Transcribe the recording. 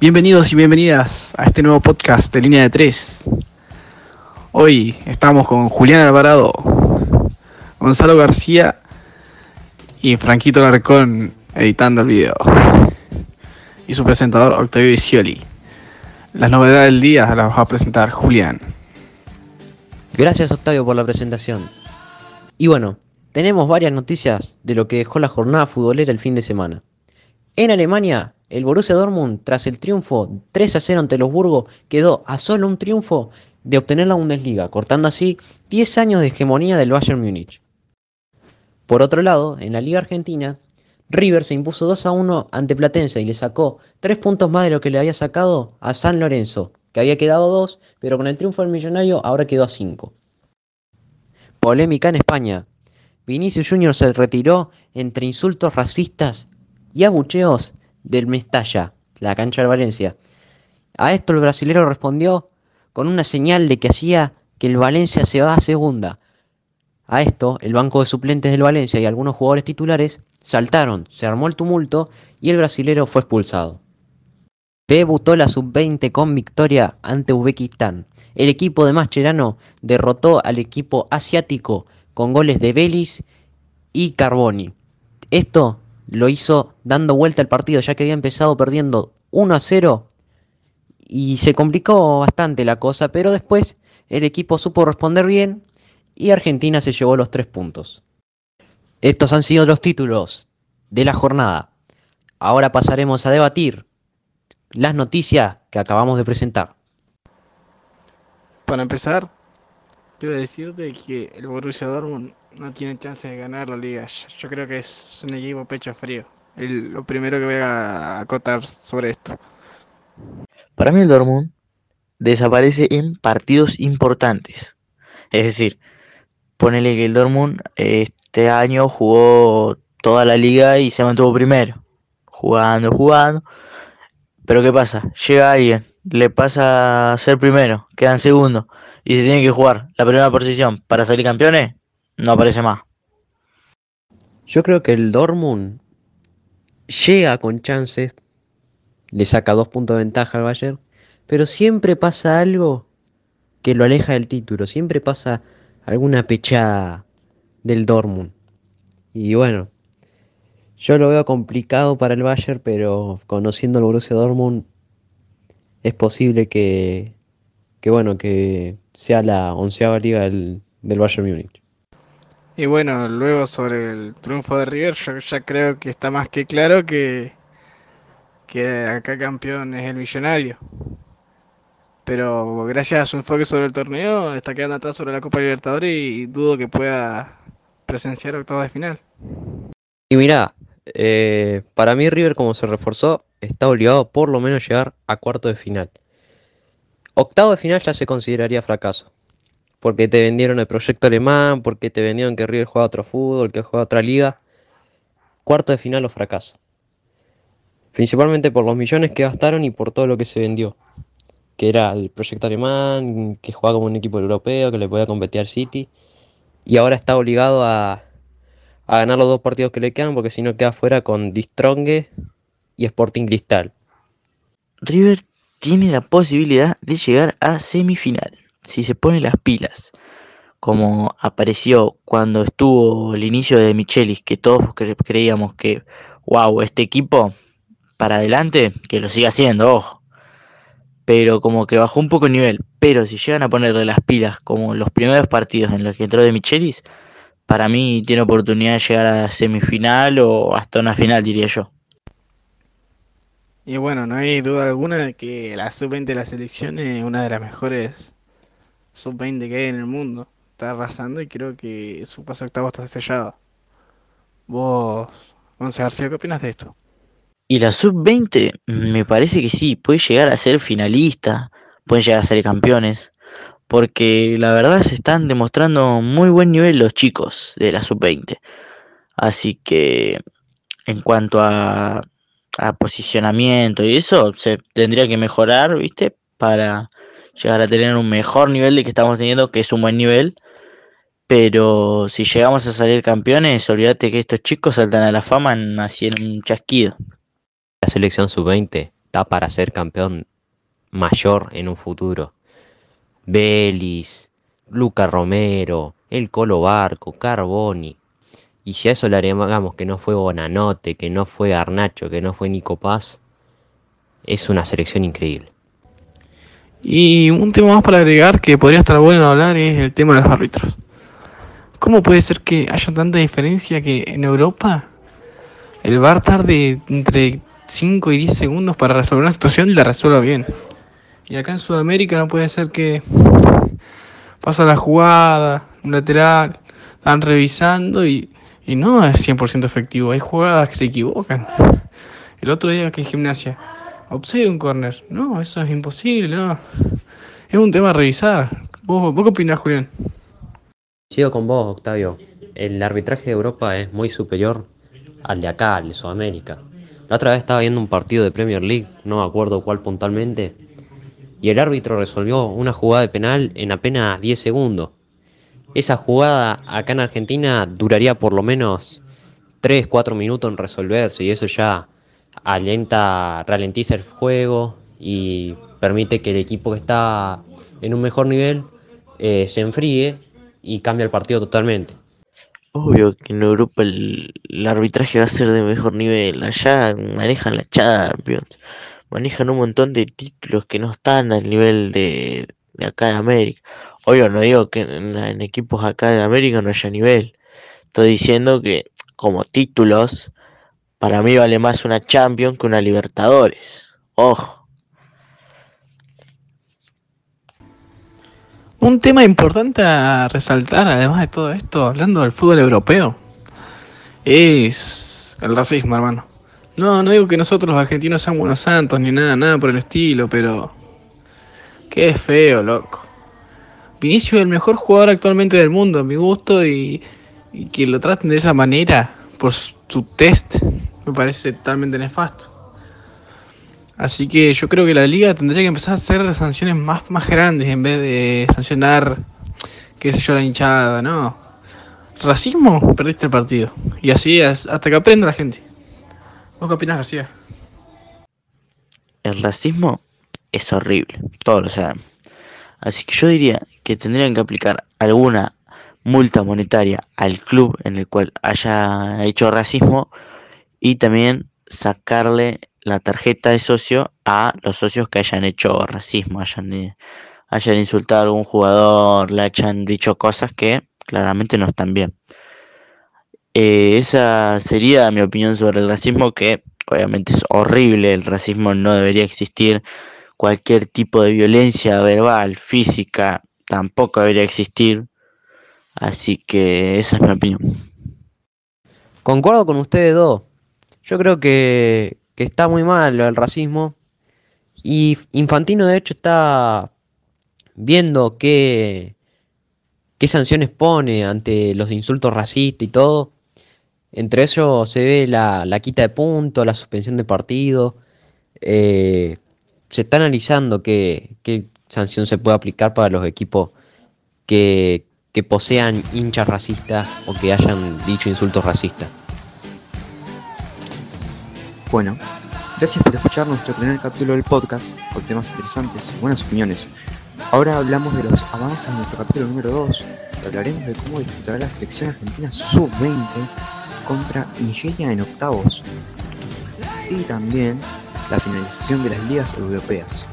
Bienvenidos y bienvenidas a este nuevo podcast de Línea de Tres. Hoy estamos con Julián Alvarado, Gonzalo García y Franquito Larcón editando el video. Y su presentador Octavio Visioli. Las novedades del día las va a presentar Julián. Gracias Octavio por la presentación. Y bueno, tenemos varias noticias de lo que dejó la jornada futbolera el fin de semana. En Alemania, el Borussia Dortmund, tras el triunfo 3 a 0 ante los Burgos, quedó a solo un triunfo de obtener la Bundesliga, cortando así 10 años de hegemonía del Bayern Múnich. Por otro lado, en la Liga Argentina, River se impuso 2 a 1 ante Platense y le sacó 3 puntos más de lo que le había sacado a San Lorenzo, que había quedado 2, pero con el triunfo del Millonario ahora quedó a 5. Polémica en España. Vinicius Junior se retiró entre insultos racistas y abucheos del Mestalla, la cancha de Valencia. A esto el brasilero respondió con una señal de que hacía que el Valencia se va a segunda. A esto, el banco de suplentes del Valencia y algunos jugadores titulares saltaron, se armó el tumulto y el brasilero fue expulsado. Debutó la sub-20 con victoria ante Uzbekistán. El equipo de Mascherano derrotó al equipo asiático con goles de Belis y Carboni. Esto lo hizo dando vuelta al partido ya que había empezado perdiendo 1 a 0 y se complicó bastante la cosa, pero después el equipo supo responder bien y Argentina se llevó los tres puntos. Estos han sido los títulos de la jornada. Ahora pasaremos a debatir las noticias que acabamos de presentar. Para empezar, quiero decirte que el Borussia no tiene chance de ganar la liga. Yo creo que es un equipo pecho frío. lo primero que voy a acotar sobre esto. Para mí el Dortmund desaparece en partidos importantes. Es decir, ponele que el Dortmund este año jugó toda la liga y se mantuvo primero. Jugando, jugando. Pero ¿qué pasa? Llega alguien, le pasa a ser primero, quedan segundo y se tiene que jugar la primera posición para salir campeones, no aparece más. Yo creo que el Dortmund llega con chances, le saca dos puntos de ventaja al Bayern, pero siempre pasa algo que lo aleja del título, siempre pasa alguna pechada del Dortmund. Y bueno, yo lo veo complicado para el Bayern, pero conociendo el Borussia Dortmund es posible que, que bueno, que sea la onceava liga del, del Bayern Múnich. Y bueno, luego sobre el triunfo de River, yo ya creo que está más que claro que, que acá campeón es el millonario. Pero gracias a su enfoque sobre el torneo, está quedando atrás sobre la Copa Libertadores y dudo que pueda presenciar octavos de final. Y mira, eh, para mí River como se reforzó está obligado por lo menos llegar a cuarto de final. Octavo de final ya se consideraría fracaso. Porque te vendieron el proyecto alemán, porque te vendieron que River juega otro fútbol, que juega otra liga. Cuarto de final o fracaso. Principalmente por los millones que gastaron y por todo lo que se vendió. Que era el proyecto alemán, que jugaba como un equipo europeo, que le podía competir al City. Y ahora está obligado a a ganar los dos partidos que le quedan, porque si no queda fuera con Distrongue y Sporting Cristal. River tiene la posibilidad de llegar a semifinal, si se pone las pilas, como apareció cuando estuvo el inicio de Michelis, que todos creíamos que, wow, este equipo para adelante, que lo siga haciendo, ojo. Pero como que bajó un poco el nivel. Pero si llegan a ponerle las pilas, como los primeros partidos en los que entró de Michelis, para mí tiene oportunidad de llegar a semifinal o hasta una final, diría yo. Y bueno, no hay duda alguna de que la sub-20 de la selección es una de las mejores sub-20 que hay en el mundo. Está arrasando y creo que su paso octavo está sellado. Vos, Gonzalo García, ¿qué opinas de esto? Y la sub-20 me parece que sí, puede llegar a ser finalista, pueden llegar a ser campeones porque la verdad se están demostrando muy buen nivel los chicos de la sub-20. Así que en cuanto a, posicionamiento y eso, se tendría que mejorar, ¿viste? Para llegar a tener un mejor nivel de que estamos teniendo, que es un buen nivel. Pero si llegamos a salir campeones, olvídate que estos chicos saltan a la fama así en un chasquido. La selección sub-20 está para ser campeón mayor en un futuro. Belis, Luca Romero, el Colo Barco, Carboni. Y si a eso le agregamos que no fue Bonanote, que no fue Arnacho, que no fue Nico Paz, es una selección increíble. Y un tema más para agregar que podría estar bueno hablar es el tema de los árbitros. ¿Cómo puede ser que haya tanta diferencia que en Europa el VAR tarde entre 5 y 10 segundos para resolver una situación y la resuelva bien? Y acá en Sudamérica no puede ser que pasa la jugada, un lateral, están revisando y, y no es 100% efectivo. Hay jugadas que se equivocan. El otro día que en gimnasia, obsede un corner. No, eso es imposible. Es un tema a revisar. ¿Vos, vos qué opinás, Julián? Sigo con vos, Octavio. El arbitraje de Europa es muy superior al de acá, al de Sudamérica. La otra vez estaba viendo un partido de Premier League, no me acuerdo cuál puntualmente, y el árbitro resolvió una jugada de penal en apenas 10 segundos. Esa jugada acá en Argentina duraría por lo menos 3, 4 minutos en resolverse y eso ya alienta, ralentiza el juego y permite que el equipo que está en un mejor nivel eh, se enfríe y cambia el partido totalmente. Obvio que en Europa el, el arbitraje va a ser de mejor nivel. Allá manejan la Champions, manejan un montón de títulos que no están al nivel de, de acá de América. Obvio, no digo que en, en equipos acá de América no haya nivel. Estoy diciendo que como títulos, para mí vale más una Champions que una Libertadores. Ojo. Un tema importante a resaltar, además de todo esto, hablando del fútbol europeo, es el racismo, hermano. No, no digo que nosotros los argentinos seamos unos santos ni nada, nada por el estilo, pero qué feo, loco. Vinicius es el mejor jugador actualmente del mundo, a mi gusto, y, y que lo traten de esa manera por su test me parece totalmente nefasto. Así que yo creo que la liga tendría que empezar a hacer sanciones más, más grandes en vez de sancionar, qué sé yo, la hinchada, no. Racismo, perdiste el partido. Y así hasta que aprenda la gente. ¿Vos qué opinás, García? El racismo es horrible, todos lo saben. Así que yo diría que tendrían que aplicar alguna multa monetaria al club en el cual haya hecho racismo y también sacarle la tarjeta de socio a los socios que hayan hecho racismo, hayan, insultado a algún jugador, le hayan dicho cosas que claramente no están bien. Eh, esa sería mi opinión sobre el racismo, que obviamente es horrible, el racismo no debería existir, cualquier tipo de violencia verbal, física, tampoco debería existir, así que esa es mi opinión. Concuerdo con ustedes dos. Yo creo que, que está muy mal lo del racismo. Y Infantino de hecho está viendo qué, qué sanciones pone ante los insultos racistas y todo. Entre ellos se ve la, la quita de puntos, la suspensión de partido. Eh, se está analizando qué, qué sanción se puede aplicar para los equipos que, posean hinchas racistas o que hayan dicho insultos racistas. Bueno, gracias por escuchar nuestro primer capítulo del podcast con temas interesantes y buenas opiniones. Ahora hablamos de los avances en nuestro capítulo número 2 y hablaremos de cómo disputará la selección argentina sub-20 contra Nigeria en octavos y también la finalización de las ligas europeas.